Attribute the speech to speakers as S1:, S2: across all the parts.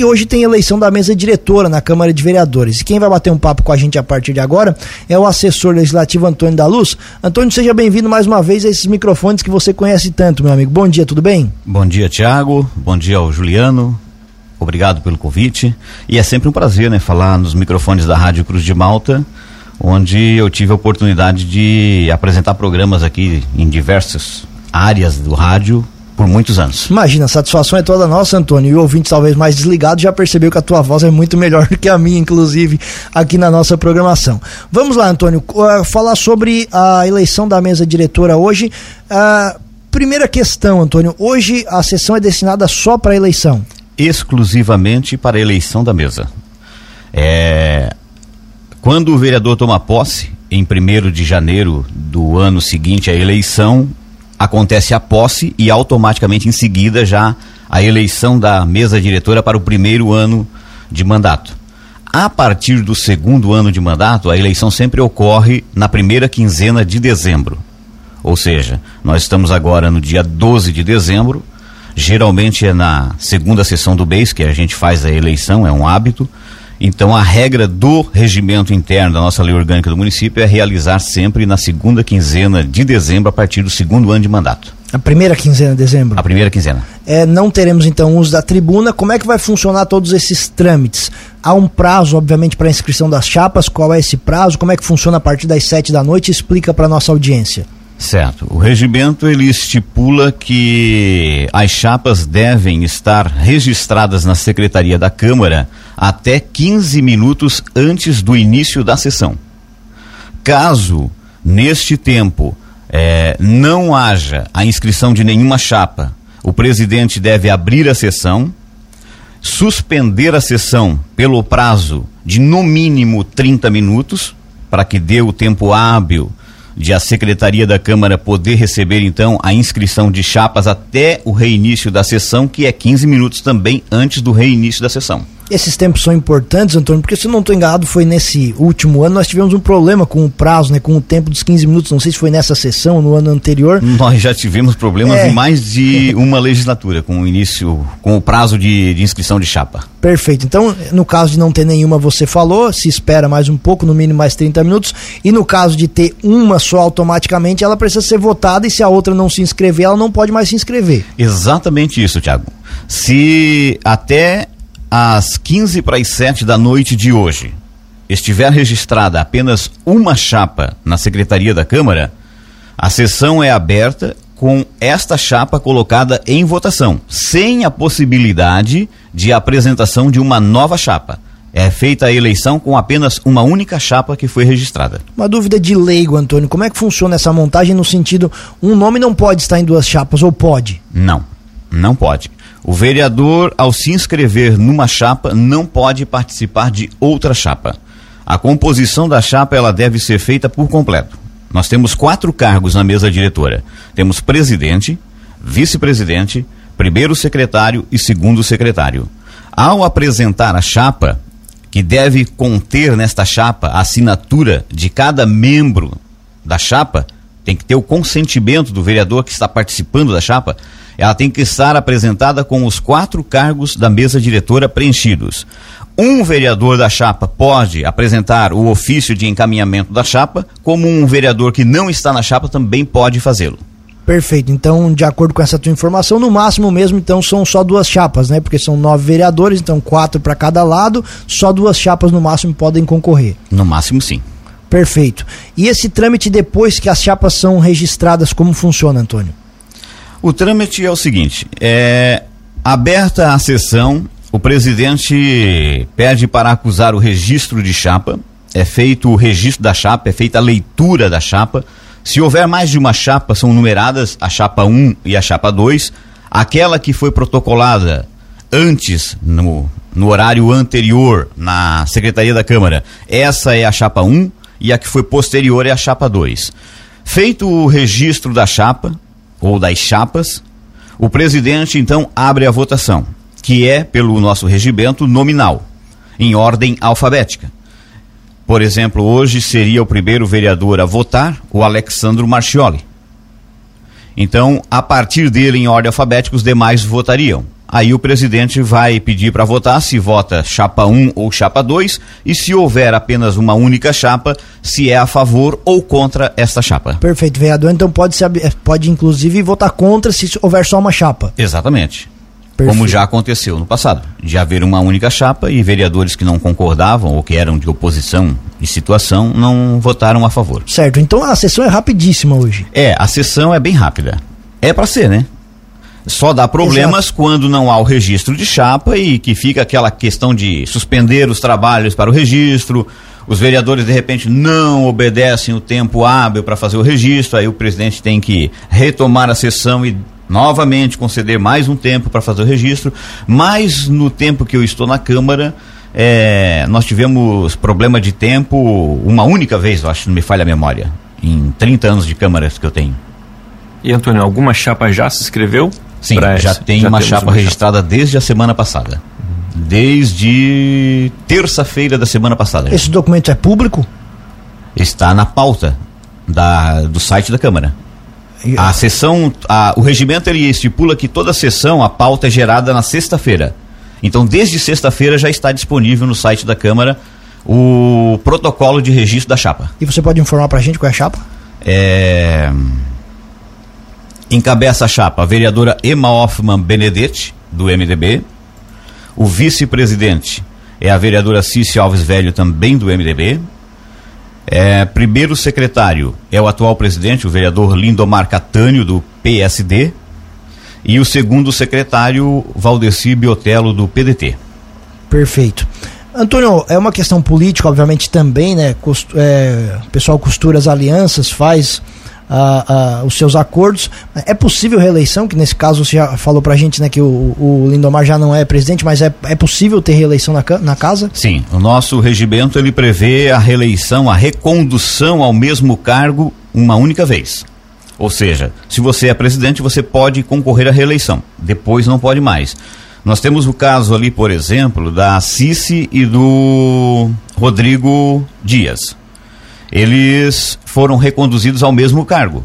S1: E hoje tem eleição da mesa diretora na Câmara de Vereadores. E quem vai bater um papo com a gente a partir de agora é o assessor legislativo Antônio da Luz. Antônio, seja bem-vindo mais uma vez a esses microfones que você conhece tanto, meu amigo. Bom dia, tudo bem?
S2: Bom dia, Tiago. Bom dia ao Juliano. Obrigado pelo convite. E é sempre um prazer, né, falar nos microfones da Rádio Cruz de Malta, onde eu tive a oportunidade de apresentar programas aqui em diversas áreas do rádio por muitos anos.
S1: Imagina, a satisfação é toda nossa, Antônio. E o ouvinte, talvez mais desligado, já percebeu que a tua voz é muito melhor do que a minha, inclusive, aqui na nossa programação. Vamos lá, Antônio, uh, falar sobre a eleição da mesa diretora hoje. Uh, primeira questão, Antônio. Hoje a sessão é destinada só para a eleição?
S2: Exclusivamente para a eleição da mesa. É, quando o vereador toma posse, em 1 de janeiro do ano seguinte à eleição, acontece a posse e automaticamente em seguida já a eleição da mesa diretora para o primeiro ano de mandato. A partir do segundo ano de mandato, a eleição sempre ocorre na primeira quinzena de dezembro. Ou seja, nós estamos agora no dia 12 de dezembro, geralmente é na segunda sessão do mês que a gente faz a eleição, é um hábito. Então, a regra do regimento interno da nossa lei orgânica do município é realizar sempre na segunda quinzena de dezembro, a partir do segundo ano de mandato.
S1: A primeira quinzena de dezembro?
S2: A primeira quinzena.
S1: É, não teremos então uso da tribuna. Como é que vai funcionar todos esses trâmites? Há um prazo, obviamente, para inscrição das chapas. Qual é esse prazo? Como é que funciona a partir das sete da noite? Explica para nossa audiência.
S2: Certo. O regimento ele estipula que as chapas devem estar registradas na secretaria da Câmara até 15 minutos antes do início da sessão. Caso neste tempo eh, não haja a inscrição de nenhuma chapa, o presidente deve abrir a sessão, suspender a sessão pelo prazo de no mínimo 30 minutos, para que dê o tempo hábil de a Secretaria da Câmara poder receber então a inscrição de chapas até o reinício da sessão, que é 15 minutos também antes do reinício da sessão.
S1: Esses tempos são importantes, Antônio, porque se eu não estou enganado, foi nesse último ano, nós tivemos um problema com o prazo, né, com o tempo dos 15 minutos, não sei se foi nessa sessão no ano anterior.
S2: Nós já tivemos problemas é. em mais de uma legislatura, com o início, com o prazo de, de inscrição de chapa.
S1: Perfeito. Então, no caso de não ter nenhuma, você falou, se espera mais um pouco, no mínimo mais 30 minutos, e no caso de ter uma só automaticamente, ela precisa ser votada e se a outra não se inscrever, ela não pode mais se inscrever.
S2: Exatamente isso, Tiago. Se até às 15 para as 7 da noite de hoje estiver registrada apenas uma chapa na secretaria da Câmara, a sessão é aberta com esta chapa colocada em votação, sem a possibilidade de apresentação de uma nova chapa. É feita a eleição com apenas uma única chapa que foi registrada.
S1: Uma dúvida de leigo, Antônio. Como é que funciona essa montagem no sentido um nome não pode estar em duas chapas ou pode?
S2: Não, não pode. O vereador, ao se inscrever numa chapa, não pode participar de outra chapa. A composição da chapa ela deve ser feita por completo. Nós temos quatro cargos na mesa diretora. Temos presidente, vice-presidente, primeiro secretário e segundo secretário. Ao apresentar a chapa, que deve conter nesta chapa a assinatura de cada membro da chapa, tem que ter o consentimento do vereador que está participando da chapa, ela tem que estar apresentada com os quatro cargos da mesa diretora preenchidos. Um vereador da chapa pode apresentar o ofício de encaminhamento da chapa, como um vereador que não está na chapa também pode fazê-lo.
S1: Perfeito. Então, de acordo com essa tua informação, no máximo mesmo, então, são só duas chapas, né? Porque são nove vereadores, então quatro para cada lado, só duas chapas no máximo podem concorrer.
S2: No máximo, sim.
S1: Perfeito. E esse trâmite depois que as chapas são registradas, como funciona, Antônio?
S2: O trâmite é o seguinte: é aberta a sessão, o presidente pede para acusar o registro de chapa, é feito o registro da chapa, é feita a leitura da chapa. Se houver mais de uma chapa, são numeradas a chapa 1 e a chapa 2. Aquela que foi protocolada antes, no, no horário anterior, na Secretaria da Câmara, essa é a chapa 1 e a que foi posterior é a chapa 2. Feito o registro da chapa, ou das chapas, o presidente então abre a votação, que é, pelo nosso regimento, nominal, em ordem alfabética. Por exemplo, hoje seria o primeiro vereador a votar, o Alexandro Marchioli. Então, a partir dele, em ordem alfabética, os demais votariam. Aí o presidente vai pedir para votar se vota chapa 1 ou chapa 2 e se houver apenas uma única chapa, se é a favor ou contra esta chapa.
S1: Perfeito, vereador. Então pode, pode inclusive votar contra se houver só uma chapa.
S2: Exatamente. Perfeito. Como já aconteceu no passado, de haver uma única chapa e vereadores que não concordavam ou que eram de oposição de situação não votaram a favor.
S1: Certo, então a sessão é rapidíssima hoje.
S2: É, a sessão é bem rápida. É para ser, né? Só dá problemas Exato. quando não há o registro de chapa e que fica aquela questão de suspender os trabalhos para o registro. Os vereadores de repente não obedecem o tempo hábil para fazer o registro, aí o presidente tem que retomar a sessão e novamente conceder mais um tempo para fazer o registro. Mas no tempo que eu estou na Câmara, é, nós tivemos problema de tempo uma única vez, eu acho, que não me falha a memória, em 30 anos de câmaras que eu tenho.
S3: E Antônio, alguma chapa já se inscreveu?
S2: Sim, já tem já uma chapa uma registrada chapa. desde a semana passada. Desde terça-feira da semana passada.
S1: Esse documento é público?
S2: Está na pauta da, do site da Câmara. A sessão, a, o regimento ele estipula que toda sessão, a pauta é gerada na sexta-feira. Então, desde sexta-feira já está disponível no site da Câmara o protocolo de registro da chapa.
S1: E você pode informar para a gente qual é a chapa?
S2: É Encabeça a chapa a vereadora Emma Hoffman Benedetti, do MDB. O vice-presidente é a vereadora Cícia Alves Velho, também do MDB. É, primeiro secretário é o atual presidente, o vereador Lindomar Catânio, do PSD. E o segundo secretário, Valdeci Biotelo, do PDT.
S1: Perfeito. Antônio, é uma questão política, obviamente, também, né? É, o pessoal costura as alianças, faz os seus acordos. É possível reeleição, que nesse caso você já falou pra gente né, que o, o Lindomar já não é presidente, mas é, é possível ter reeleição na, na casa?
S2: Sim, o nosso regimento ele prevê a reeleição, a recondução ao mesmo cargo uma única vez. Ou seja, se você é presidente, você pode concorrer à reeleição, depois não pode mais. Nós temos o caso ali, por exemplo, da Cici e do Rodrigo Dias eles foram reconduzidos ao mesmo cargo.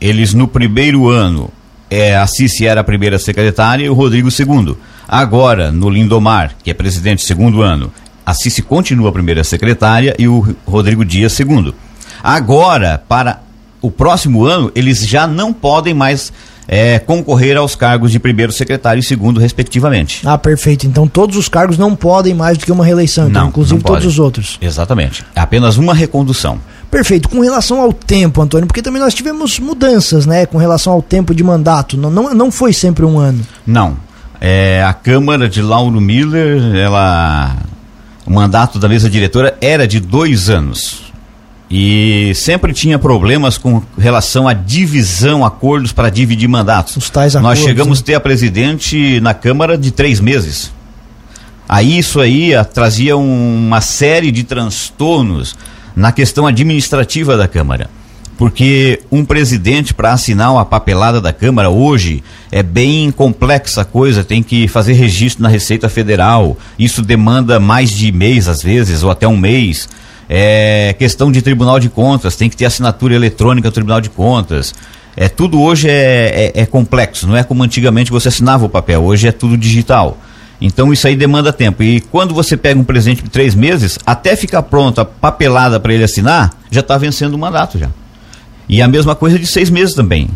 S2: Eles, no primeiro ano, é, a Cici era a primeira secretária e o Rodrigo segundo. Agora, no Lindomar, que é presidente segundo ano, a Cici continua a primeira secretária e o Rodrigo Dias segundo. Agora, para o próximo ano, eles já não podem mais é, concorrer aos cargos de primeiro secretário e segundo, respectivamente.
S1: Ah, perfeito. Então todos os cargos não podem mais do que uma reeleição, então,
S2: não,
S1: inclusive
S2: não
S1: todos os outros.
S2: Exatamente. É apenas uma recondução.
S1: Perfeito. Com relação ao tempo, Antônio, porque também nós tivemos mudanças, né, com relação ao tempo de mandato. Não, não, não foi sempre um ano.
S2: Não. É, a Câmara de Lauro Miller, ela. O mandato da mesa diretora era de dois anos e sempre tinha problemas com relação à divisão, acordos para dividir mandatos.
S1: Os tais acordos,
S2: Nós chegamos a né? ter a presidente na Câmara de três meses. Aí isso aí a, ah, trazia um, uma série de transtornos na questão administrativa da Câmara. Porque um presidente para assinar uma papelada da Câmara hoje é bem complexa a coisa, tem que fazer registro na Receita Federal. Isso demanda mais de mês às vezes, ou até um mês é questão de Tribunal de Contas, tem que ter assinatura eletrônica do Tribunal de Contas. É, tudo hoje é, é, é complexo, não é como antigamente você assinava o papel, hoje é tudo digital. Então isso aí demanda tempo. E quando você pega um presente de três meses, até ficar pronta, papelada para ele assinar, já está vencendo o mandato já. E a mesma coisa de seis meses também.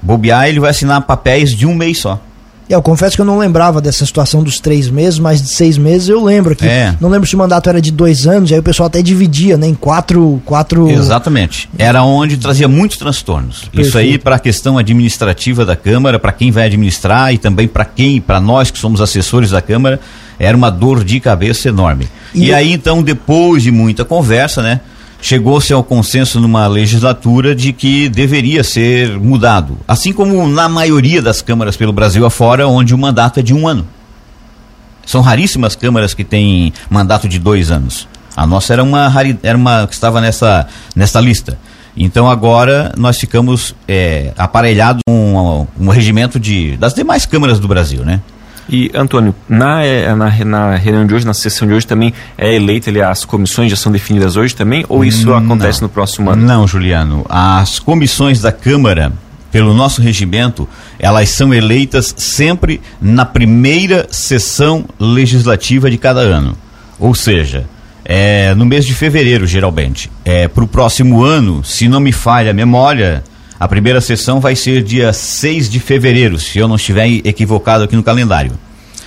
S2: Bobear, ele vai assinar papéis de um mês só.
S1: Eu confesso que eu não lembrava dessa situação dos três meses, mas de seis meses eu lembro que. É. Não lembro se o mandato era de dois anos, aí o pessoal até dividia, né? Em quatro. quatro...
S2: Exatamente. Era onde trazia muitos transtornos. Perfeito. Isso aí para a questão administrativa da Câmara, para quem vai administrar e também para quem, para nós que somos assessores da Câmara, era uma dor de cabeça enorme. E, e aí então, depois de muita conversa, né? Chegou-se ao consenso numa legislatura de que deveria ser mudado. Assim como na maioria das câmaras pelo Brasil afora, onde o mandato é de um ano. São raríssimas câmaras que têm mandato de dois anos. A nossa era uma, era uma que estava nessa, nessa lista. Então agora nós ficamos é, aparelhados com um, um regimento de, das demais câmaras do Brasil, né?
S3: E, Antônio, na, eh, na, na, reunião de hoje, na sessão de hoje, também é eleita ali, as comissões já são definidas hoje também? Ou isso
S2: não,
S3: acontece no próximo ano?
S2: Não, Juliano. As comissões da Câmara pelo nosso regimento, elas são eleitas sempre na primeira sessão legislativa de cada ano. Ou seja, é, no mês de fevereiro, geralmente. É, Para o próximo ano, se não me falha a memória, a primeira sessão vai ser dia 6 de fevereiro, se eu não estiver equivocado aqui no calendário.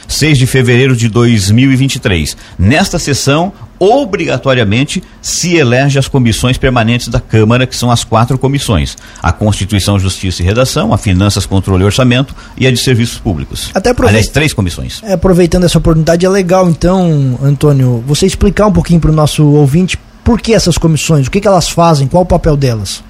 S2: 6 de fevereiro de 2023. Nesta sessão, obrigatoriamente se elege as comissões permanentes da Câmara, que são as quatro comissões: a Constituição, Justiça e Redação, a Finanças, Controle e Orçamento e a de Serviços Públicos.
S1: Até.
S2: Aliás, três comissões.
S1: É, aproveitando essa oportunidade, é legal então, Antônio, você explicar um pouquinho para o nosso ouvinte por que essas comissões, o que, que elas fazem, qual o papel delas?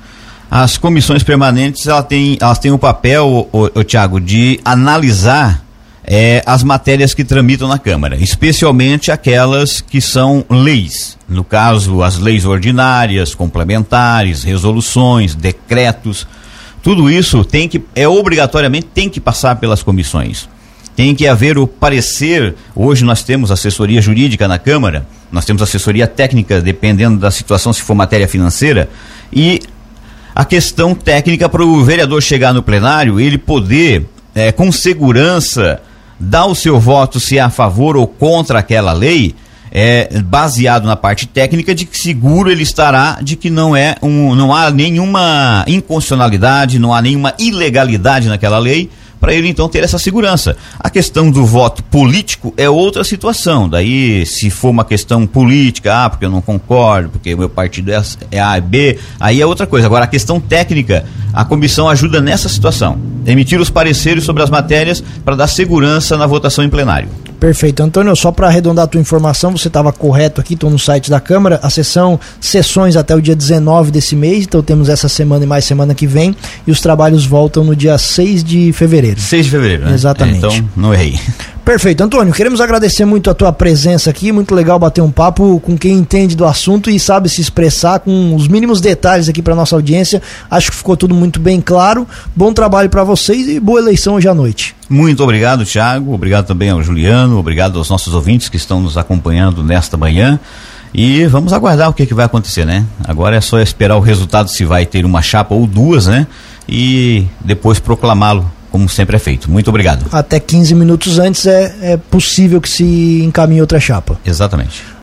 S2: As comissões permanentes elas têm, elas têm o papel, o, o, Tiago, de analisar é, as matérias que tramitam na Câmara, especialmente aquelas que são leis. No caso, as leis ordinárias, complementares, resoluções, decretos. Tudo isso tem que, é obrigatoriamente tem que passar pelas comissões. Tem que haver o parecer. Hoje nós temos assessoria jurídica na Câmara, nós temos assessoria técnica, dependendo da situação, se for matéria financeira, e a questão técnica para o vereador chegar no plenário, ele poder, é, com segurança, dar o seu voto se é a favor ou contra aquela lei, é, baseado na parte técnica de que seguro ele estará de que não é um, não há nenhuma inconstitucionalidade, não há nenhuma ilegalidade naquela lei para ele então ter essa segurança. A questão do voto político é outra situação. Daí, se for uma questão política, ah, porque eu não concordo, porque o meu partido é, é A e B, aí é outra coisa. Agora, a questão técnica, a comissão ajuda nessa situação. Emitir os pareceres sobre as matérias para dar segurança na votação em plenário.
S1: Perfeito. Antônio, só para arredondar a tua informação, você estava correto aqui, estou no site da Câmara, a sessão sessões até o dia 19 desse mês, então temos essa semana e mais semana que vem, e os trabalhos voltam no dia 6 de fevereiro.
S2: 6 de fevereiro, né?
S1: Exatamente.
S2: É, então, não errei.
S1: Perfeito. Antônio, queremos agradecer muito a tua presença aqui, muito legal bater um papo com quem entende do assunto e sabe se expressar com os mínimos detalhes aqui para nossa audiência. Acho que ficou tudo muito bem claro. Bom trabalho para vocês e boa eleição hoje à noite.
S2: Muito obrigado, Tiago. Obrigado também ao Juliano. Obrigado aos nossos ouvintes que estão nos acompanhando nesta manhã. E vamos aguardar o que, que vai acontecer, né? Agora é só esperar o resultado se vai ter uma chapa ou duas, né? E depois proclamá-lo como sempre é feito. Muito obrigado.
S1: Até 15 minutos antes é, é possível que se encaminhe outra chapa.
S2: Exatamente.